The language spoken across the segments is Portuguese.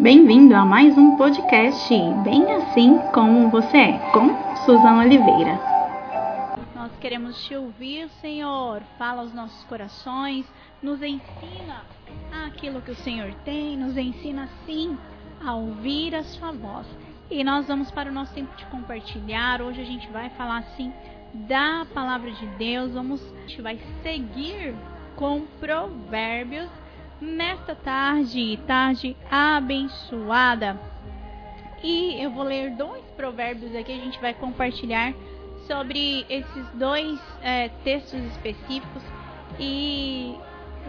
Bem-vindo a mais um podcast Bem Assim Como Você É, com Suzana Oliveira. Nós queremos te ouvir, Senhor. Fala aos nossos corações, nos ensina aquilo que o Senhor tem, nos ensina sim a ouvir a sua voz. E nós vamos para o nosso tempo de compartilhar. Hoje a gente vai falar assim da palavra de Deus. Vamos, a gente vai seguir com Provérbios nesta tarde, tarde abençoada. E eu vou ler dois provérbios aqui, a gente vai compartilhar sobre esses dois é, textos específicos e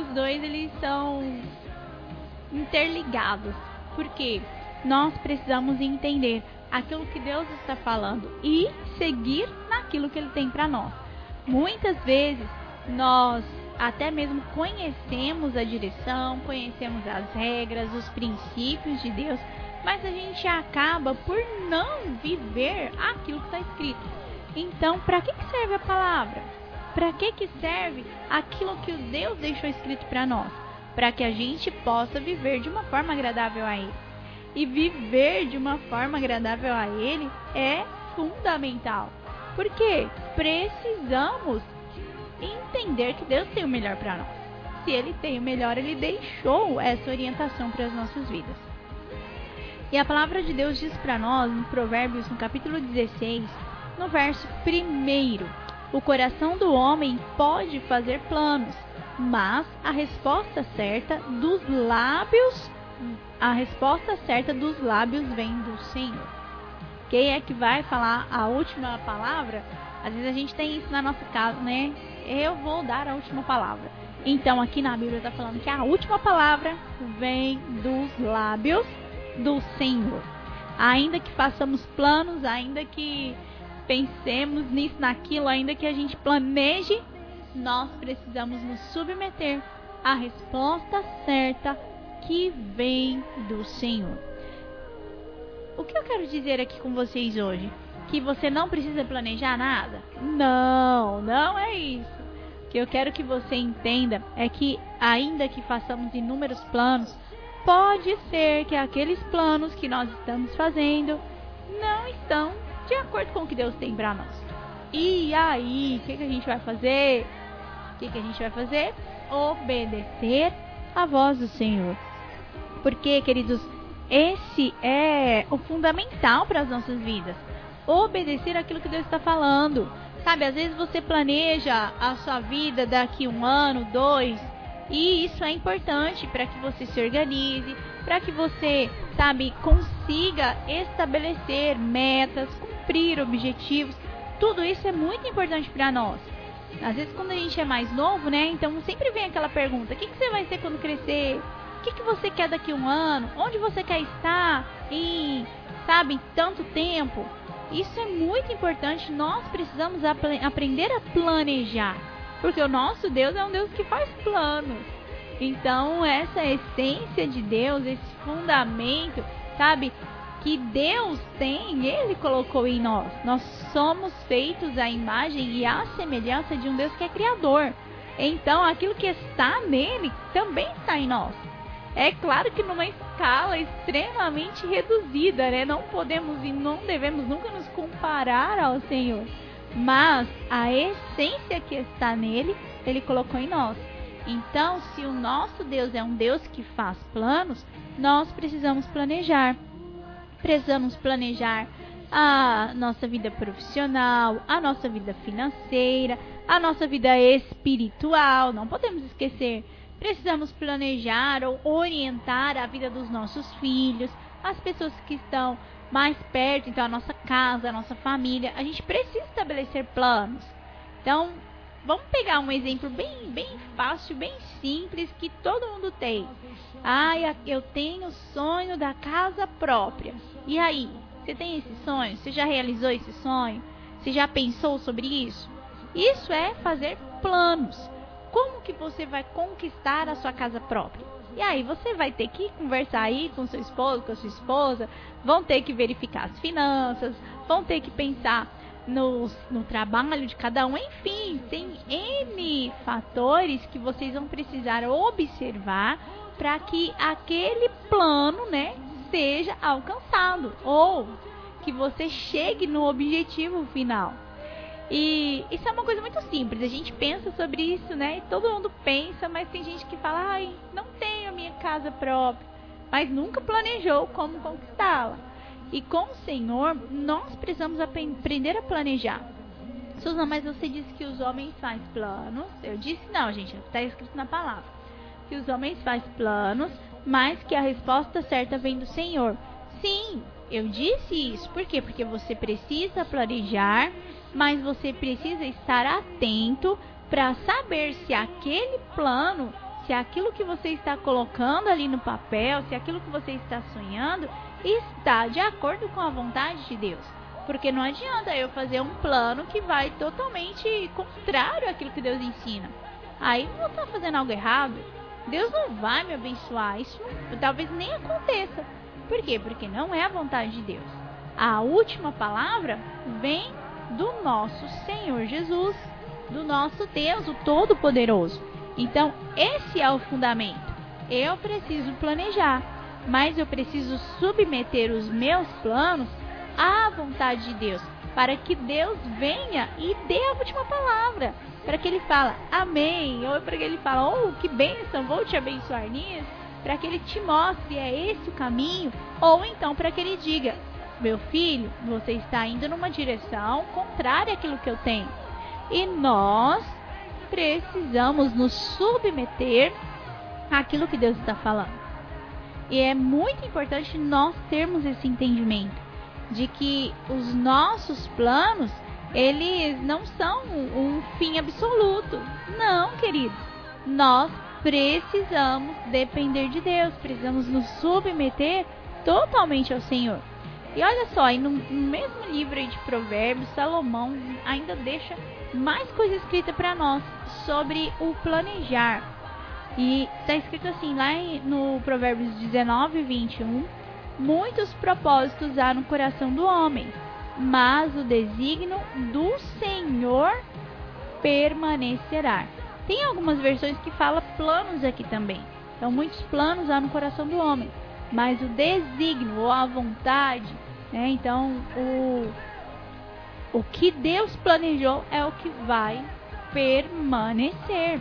os dois eles são interligados, porque nós precisamos entender aquilo que Deus está falando e seguir naquilo que Ele tem para nós. Muitas vezes nós até mesmo conhecemos a direção, conhecemos as regras, os princípios de Deus, mas a gente acaba por não viver aquilo que está escrito. Então, para que, serve a palavra? Para que, que serve aquilo que Deus deixou escrito para nós? Para que a gente possa viver de uma forma agradável a Ele. E viver de uma forma agradável a Ele é fundamental. Porque precisamos entender que Deus tem o melhor para nós. Se Ele tem o melhor, Ele deixou essa orientação para as nossas vidas. E a palavra de Deus diz para nós, em Provérbios, no capítulo 16, no verso 1, o coração do homem pode fazer planos, mas a resposta certa dos lábios, a resposta certa dos lábios vem do Senhor. Quem é que vai falar a última palavra? Às vezes a gente tem isso na nossa casa, né? Eu vou dar a última palavra. Então, aqui na Bíblia está falando que a última palavra vem dos lábios do Senhor. Ainda que façamos planos, ainda que pensemos nisso, naquilo, ainda que a gente planeje, nós precisamos nos submeter à resposta certa que vem do Senhor. O que eu quero dizer aqui com vocês hoje? Que você não precisa planejar nada? Não, não é isso. O que eu quero que você entenda é que, ainda que façamos inúmeros planos, pode ser que aqueles planos que nós estamos fazendo não estão de acordo com o que Deus tem para nós. E aí, o que, que a gente vai fazer? O que, que a gente vai fazer? Obedecer a voz do Senhor. Porque, queridos, esse é o fundamental para as nossas vidas obedecer aquilo que Deus está falando. Sabe, às vezes você planeja a sua vida daqui um ano, dois, e isso é importante para que você se organize, para que você, sabe, consiga estabelecer metas, cumprir objetivos. Tudo isso é muito importante para nós. Às vezes, quando a gente é mais novo, né? Então sempre vem aquela pergunta: o que, que você vai ser quando crescer? O que, que você quer daqui um ano? Onde você quer estar em, sabe, tanto tempo? Isso é muito importante. Nós precisamos ap aprender a planejar. Porque o nosso Deus é um Deus que faz planos. Então, essa essência de Deus, esse fundamento, sabe? Que Deus tem, Ele colocou em nós. Nós somos feitos à imagem e à semelhança de um Deus que é Criador. Então, aquilo que está nele também está em nós. É claro que numa escala extremamente reduzida, né? Não podemos e não devemos nunca nos comparar ao Senhor. Mas a essência que está nele, ele colocou em nós. Então, se o nosso Deus é um Deus que faz planos, nós precisamos planejar. Precisamos planejar a nossa vida profissional, a nossa vida financeira, a nossa vida espiritual. Não podemos esquecer Precisamos planejar ou orientar a vida dos nossos filhos, as pessoas que estão mais perto, então a nossa casa, a nossa família. A gente precisa estabelecer planos. Então, vamos pegar um exemplo bem, bem fácil, bem simples que todo mundo tem. Ah, eu tenho o sonho da casa própria. E aí, você tem esse sonho? Você já realizou esse sonho? Você já pensou sobre isso? Isso é fazer planos como que você vai conquistar a sua casa própria? E aí você vai ter que conversar aí com seu esposo, com a sua esposa, vão ter que verificar as finanças, vão ter que pensar no, no trabalho de cada um, enfim, tem N fatores que vocês vão precisar observar para que aquele plano, né, seja alcançado ou que você chegue no objetivo final. E isso é uma coisa muito simples. A gente pensa sobre isso, né? E todo mundo pensa, mas tem gente que fala: "Ai, não tenho a minha casa própria", mas nunca planejou como conquistá-la. E com o Senhor, nós precisamos aprender a planejar. Susan, mas você disse que os homens fazem planos. Eu disse não, gente, está escrito na palavra. Que os homens fazem planos, mas que a resposta certa vem do Senhor. Sim, eu disse isso. Por quê? Porque você precisa planejar, mas você precisa estar atento para saber se aquele plano, se aquilo que você está colocando ali no papel, se aquilo que você está sonhando está de acordo com a vontade de Deus. Porque não adianta eu fazer um plano que vai totalmente contrário àquilo que Deus ensina. Aí eu vou estar fazendo algo errado. Deus não vai me abençoar. Isso talvez nem aconteça. Por quê? Porque não é a vontade de Deus. A última palavra vem do nosso Senhor Jesus, do nosso Deus, o Todo-Poderoso. Então, esse é o fundamento. Eu preciso planejar, mas eu preciso submeter os meus planos à vontade de Deus, para que Deus venha e dê a última palavra, para que ele fala amém, ou para que ele fala, oh, que bênção, vou te abençoar nisso, para que ele te mostre, é esse o caminho, ou então para que ele diga, meu filho, você está indo numa direção contrária àquilo que eu tenho. E nós precisamos nos submeter àquilo que Deus está falando. E é muito importante nós termos esse entendimento de que os nossos planos, eles não são um fim absoluto. Não, queridos. Nós precisamos depender de Deus, precisamos nos submeter totalmente ao Senhor. E olha só, no, no mesmo livro de Provérbios, Salomão ainda deixa mais coisa escrita para nós sobre o planejar. E está escrito assim lá no Provérbios 19, 21. Muitos propósitos há no coração do homem, mas o desígnio do Senhor permanecerá. Tem algumas versões que fala planos aqui também. Então, muitos planos há no coração do homem, mas o desígnio ou a vontade, né? Então, o o que Deus planejou é o que vai permanecer.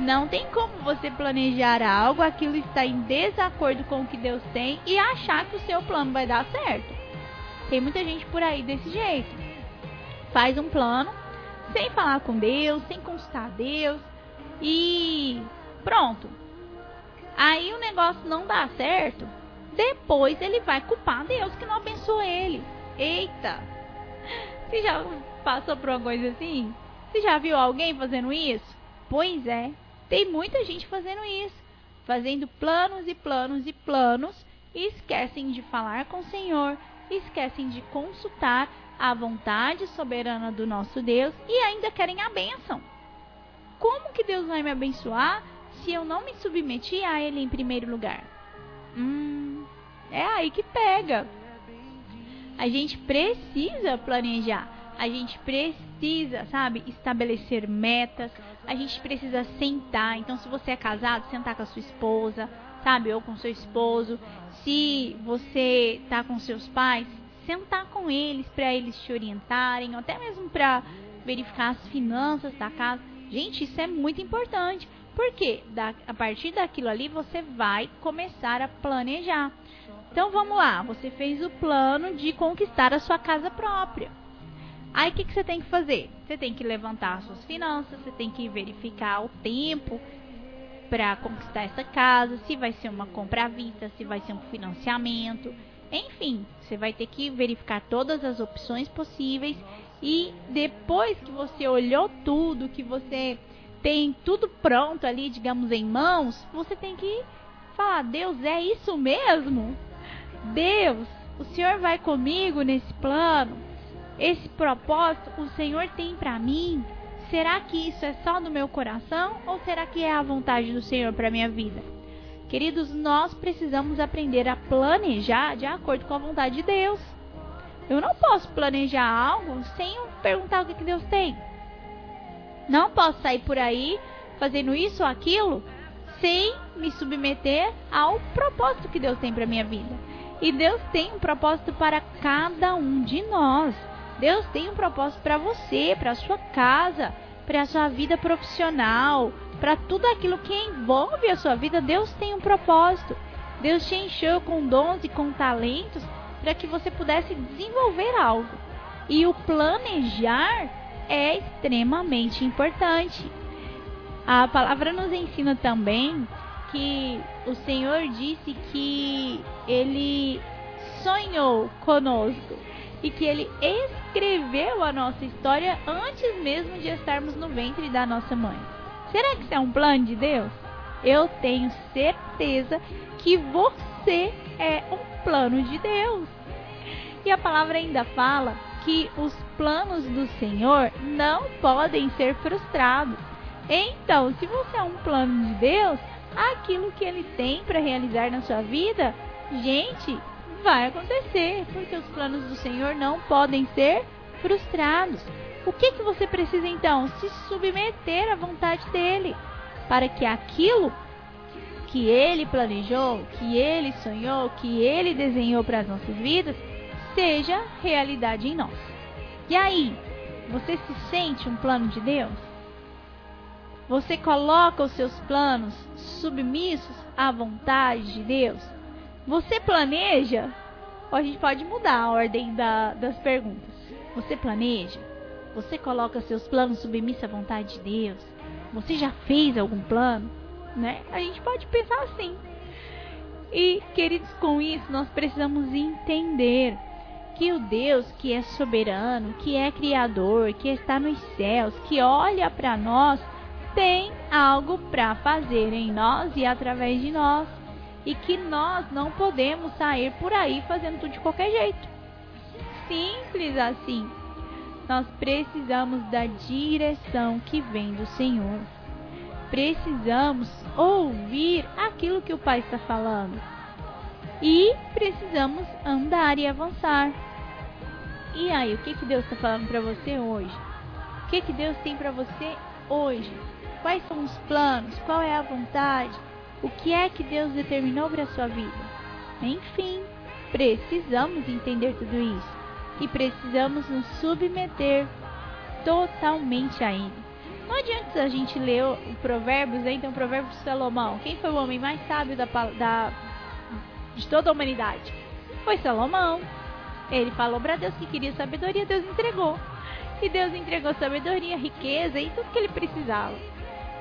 Não tem como você planejar algo, aquilo está em desacordo com o que Deus tem e achar que o seu plano vai dar certo. Tem muita gente por aí desse jeito. Faz um plano sem falar com Deus, sem consultar Deus e pronto. Aí o negócio não dá certo. Depois ele vai culpar Deus que não abençoou ele. Eita! Você já passou por uma coisa assim? Você já viu alguém fazendo isso? Pois é, tem muita gente fazendo isso, fazendo planos e planos e planos e esquecem de falar com o Senhor, esquecem de consultar a vontade soberana do nosso Deus e ainda querem a bênção. Como que Deus vai me abençoar se eu não me submeti a Ele em primeiro lugar? Hum, é aí que pega. A gente precisa planejar a gente precisa, sabe, estabelecer metas, a gente precisa sentar. Então, se você é casado, sentar com a sua esposa, sabe, ou com seu esposo. Se você tá com seus pais, sentar com eles para eles te orientarem, ou até mesmo para verificar as finanças da casa. Gente, isso é muito importante. Porque da, a partir daquilo ali você vai começar a planejar. Então vamos lá, você fez o plano de conquistar a sua casa própria. Aí o que, que você tem que fazer? Você tem que levantar as suas finanças, você tem que verificar o tempo para conquistar essa casa, se vai ser uma compra à vista, se vai ser um financiamento. Enfim, você vai ter que verificar todas as opções possíveis e depois que você olhou tudo, que você tem tudo pronto ali, digamos, em mãos, você tem que falar: Deus, é isso mesmo? Deus, o Senhor vai comigo nesse plano? esse propósito o Senhor tem para mim? Será que isso é só do meu coração ou será que é a vontade do Senhor para minha vida? Queridos, nós precisamos aprender a planejar de acordo com a vontade de Deus. Eu não posso planejar algo sem perguntar o que, que Deus tem. Não posso sair por aí fazendo isso ou aquilo sem me submeter ao propósito que Deus tem para minha vida. E Deus tem um propósito para cada um de nós. Deus tem um propósito para você, para a sua casa, para a sua vida profissional, para tudo aquilo que envolve a sua vida. Deus tem um propósito. Deus te encheu com dons e com talentos para que você pudesse desenvolver algo. E o planejar é extremamente importante. A palavra nos ensina também que o Senhor disse que ele sonhou conosco e que ele escreveu a nossa história antes mesmo de estarmos no ventre da nossa mãe. Será que isso é um plano de Deus? Eu tenho certeza que você é um plano de Deus. E a palavra ainda fala que os planos do Senhor não podem ser frustrados. Então, se você é um plano de Deus, aquilo que ele tem para realizar na sua vida, gente, vai acontecer, porque os planos do Senhor não podem ser frustrados. O que que você precisa então? Se submeter à vontade dele, para que aquilo que ele planejou, que ele sonhou, que ele desenhou para as nossas vidas, seja realidade em nós. E aí, você se sente um plano de Deus? Você coloca os seus planos submissos à vontade de Deus? Você planeja? Ou a gente pode mudar a ordem da, das perguntas. Você planeja? Você coloca seus planos submissos à vontade de Deus? Você já fez algum plano? Né? A gente pode pensar assim. E, queridos, com isso nós precisamos entender que o Deus que é soberano, que é criador, que está nos céus, que olha para nós, tem algo para fazer em nós e através de nós. E que nós não podemos sair por aí fazendo tudo de qualquer jeito. Simples assim. Nós precisamos da direção que vem do Senhor. Precisamos ouvir aquilo que o Pai está falando. E precisamos andar e avançar. E aí, o que, que Deus está falando para você hoje? O que, que Deus tem para você hoje? Quais são os planos? Qual é a vontade? O que é que Deus determinou para a sua vida? Enfim, precisamos entender tudo isso e precisamos nos submeter totalmente a Ele. Não adianta a gente ler o Provérbios, né? então Provérbios de Salomão. Quem foi o homem mais sábio da, da, de toda a humanidade? Foi Salomão. Ele falou para Deus que queria sabedoria, Deus entregou. E Deus entregou sabedoria, riqueza e tudo que ele precisava.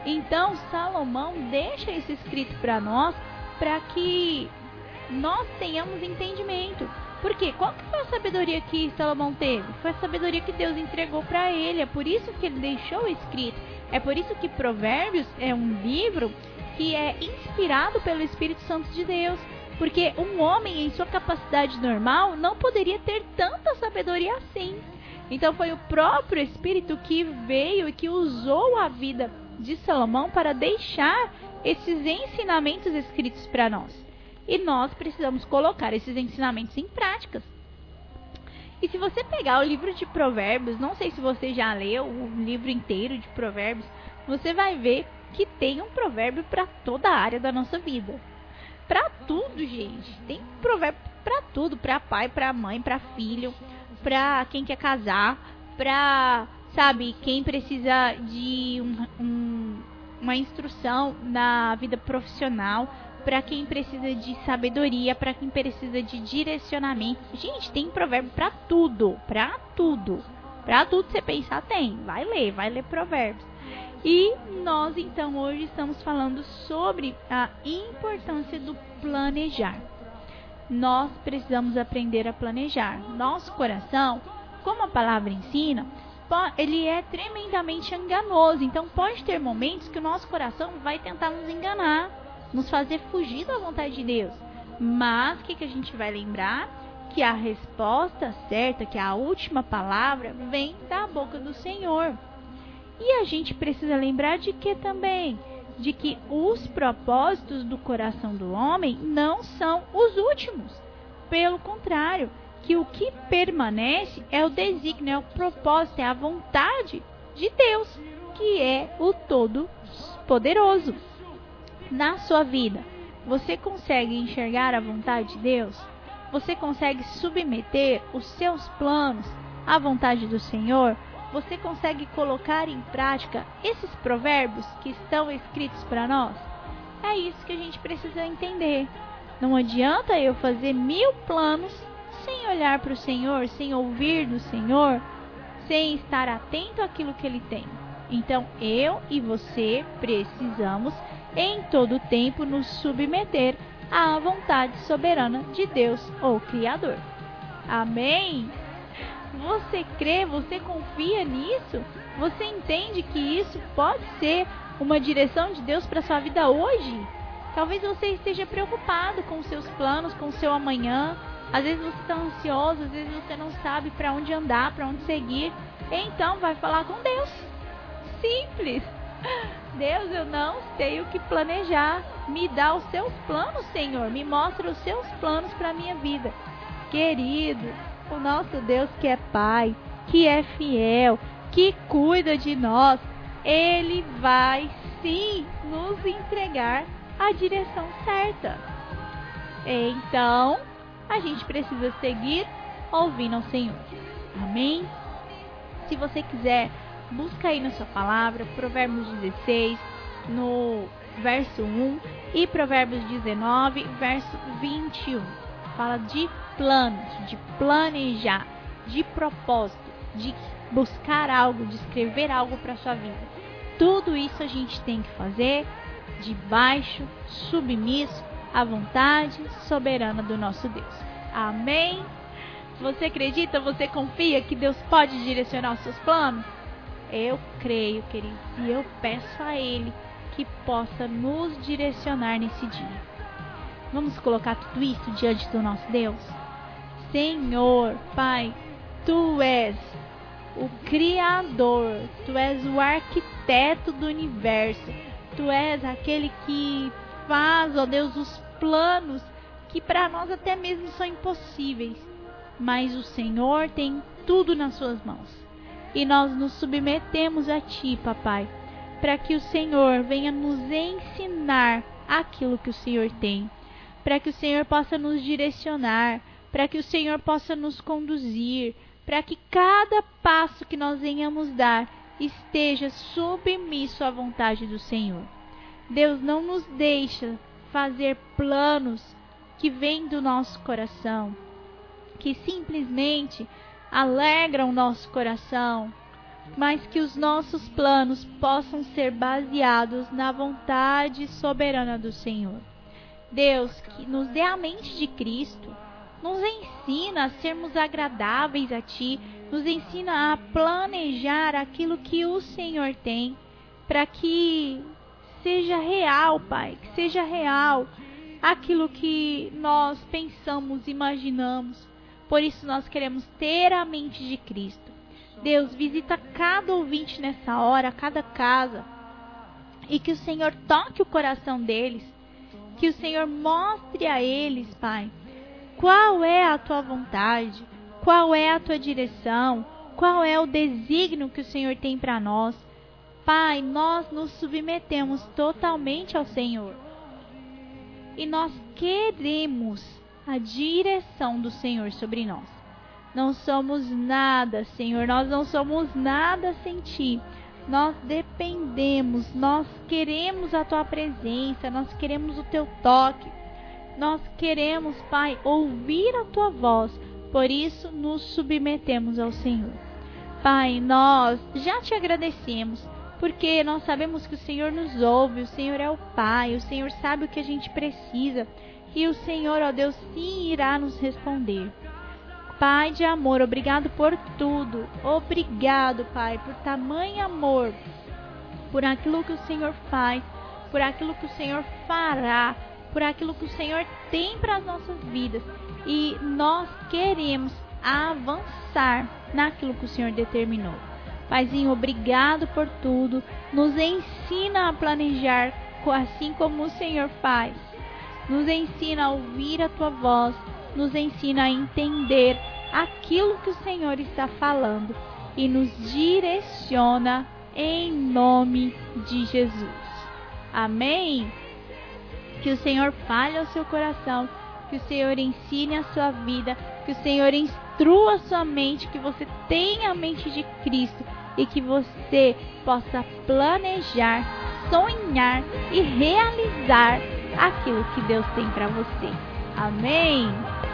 Então Salomão deixa isso escrito para nós, para que nós tenhamos entendimento. Porque qual que foi a sabedoria que Salomão teve? Foi a sabedoria que Deus entregou para ele. É por isso que ele deixou escrito. É por isso que Provérbios é um livro que é inspirado pelo Espírito Santo de Deus. Porque um homem, em sua capacidade normal, não poderia ter tanta sabedoria assim. Então foi o próprio Espírito que veio e que usou a vida de Salomão para deixar esses ensinamentos escritos para nós. E nós precisamos colocar esses ensinamentos em práticas. E se você pegar o livro de Provérbios, não sei se você já leu o livro inteiro de Provérbios, você vai ver que tem um provérbio para toda a área da nossa vida. Para tudo, gente. Tem provérbio para tudo, para pai, para mãe, para filho, para quem quer casar, para sabe, quem precisa de um, um, uma instrução na vida profissional, para quem precisa de sabedoria, para quem precisa de direcionamento. Gente, tem provérbio para tudo, para tudo. Para tudo você pensar tem. Vai ler, vai ler provérbios. E nós então hoje estamos falando sobre a importância do planejar. Nós precisamos aprender a planejar. Nosso coração, como a palavra ensina, ele é tremendamente enganoso. Então pode ter momentos que o nosso coração vai tentar nos enganar, nos fazer fugir da vontade de Deus. Mas o que, que a gente vai lembrar? Que a resposta certa, que a última palavra, vem da boca do Senhor. E a gente precisa lembrar de que também? De que os propósitos do coração do homem não são os últimos. Pelo contrário, que o que permanece é o desígnio, é o propósito, é a vontade de Deus, que é o Todo-Poderoso. Na sua vida, você consegue enxergar a vontade de Deus? Você consegue submeter os seus planos à vontade do Senhor? Você consegue colocar em prática esses provérbios que estão escritos para nós? É isso que a gente precisa entender. Não adianta eu fazer mil planos sem olhar para o Senhor, sem ouvir do Senhor, sem estar atento àquilo que Ele tem. Então eu e você precisamos em todo tempo nos submeter à vontade soberana de Deus, o Criador. Amém? Você crê, você confia nisso? Você entende que isso pode ser uma direção de Deus para sua vida hoje? Talvez você esteja preocupado com seus planos, com seu amanhã. Às vezes você está ansioso, às vezes você não sabe para onde andar, para onde seguir. Então vai falar com Deus. Simples. Deus, eu não sei o que planejar. Me dá os seus planos, Senhor. Me mostra os seus planos para minha vida. Querido, o nosso Deus que é Pai, que é fiel, que cuida de nós, ele vai sim nos entregar a direção certa. Então, a gente precisa seguir ouvindo ao Senhor. Amém? Se você quiser, busca aí na sua palavra Provérbios 16, no verso 1 e Provérbios 19, verso 21. Fala de planos, de planejar, de propósito, de buscar algo, de escrever algo para sua vida. Tudo isso a gente tem que fazer debaixo, submisso à vontade soberana do nosso Deus. Amém? Você acredita, você confia que Deus pode direcionar os seus planos? Eu creio, queridos, e eu peço a Ele que possa nos direcionar nesse dia. Vamos colocar tudo isso diante do nosso Deus? Senhor, Pai, Tu és o Criador, Tu és o arquiteto do universo, Tu és aquele que faz, ó Deus, os planos que para nós até mesmo são impossíveis, mas o Senhor tem tudo nas Suas mãos. E nós nos submetemos a Ti, Papai, para que o Senhor venha nos ensinar aquilo que o Senhor tem, para que o Senhor possa nos direcionar, para que o Senhor possa nos conduzir, para que cada passo que nós venhamos dar esteja submisso à vontade do Senhor. Deus não nos deixa fazer planos que vêm do nosso coração, que simplesmente alegram o nosso coração, mas que os nossos planos possam ser baseados na vontade soberana do Senhor. Deus, que nos dê a mente de Cristo, nos ensina a sermos agradáveis a Ti, nos ensina a planejar aquilo que o Senhor tem, para que seja real, Pai, que seja real aquilo que nós pensamos, imaginamos. Por isso nós queremos ter a mente de Cristo. Deus, visita cada ouvinte nessa hora, cada casa, e que o Senhor toque o coração deles, que o Senhor mostre a eles, Pai, qual é a tua vontade, qual é a tua direção, qual é o desígnio que o Senhor tem para nós. Pai, nós nos submetemos totalmente ao Senhor. E nós queremos a direção do Senhor sobre nós. Não somos nada, Senhor, nós não somos nada sem Ti. Nós dependemos, nós queremos a Tua presença, nós queremos o Teu toque. Nós queremos, Pai, ouvir a tua voz, por isso nos submetemos ao Senhor. Pai, nós já te agradecemos, porque nós sabemos que o Senhor nos ouve, o Senhor é o Pai, o Senhor sabe o que a gente precisa e o Senhor, ó Deus, sim irá nos responder. Pai de amor, obrigado por tudo. Obrigado, Pai, por tamanho amor, por aquilo que o Senhor faz, por aquilo que o Senhor fará por aquilo que o Senhor tem para as nossas vidas e nós queremos avançar naquilo que o Senhor determinou. Paizinho, obrigado por tudo. Nos ensina a planejar assim como o Senhor faz. Nos ensina a ouvir a tua voz, nos ensina a entender aquilo que o Senhor está falando e nos direciona em nome de Jesus. Amém. Que o Senhor fale ao seu coração que o Senhor ensine a sua vida, que o Senhor instrua a sua mente, que você tenha a mente de Cristo e que você possa planejar, sonhar e realizar aquilo que Deus tem para você. Amém?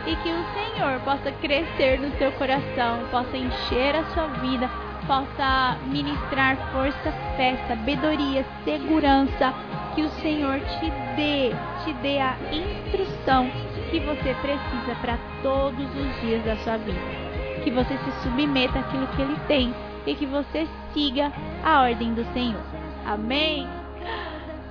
E que o Senhor possa crescer no seu coração, possa encher a sua vida, possa ministrar força, fé, sabedoria, segurança, que o Senhor te dê, te dê a instrução que você precisa para todos os dias da sua vida. Que você se submeta àquilo que Ele tem e que você siga a ordem do Senhor. Amém?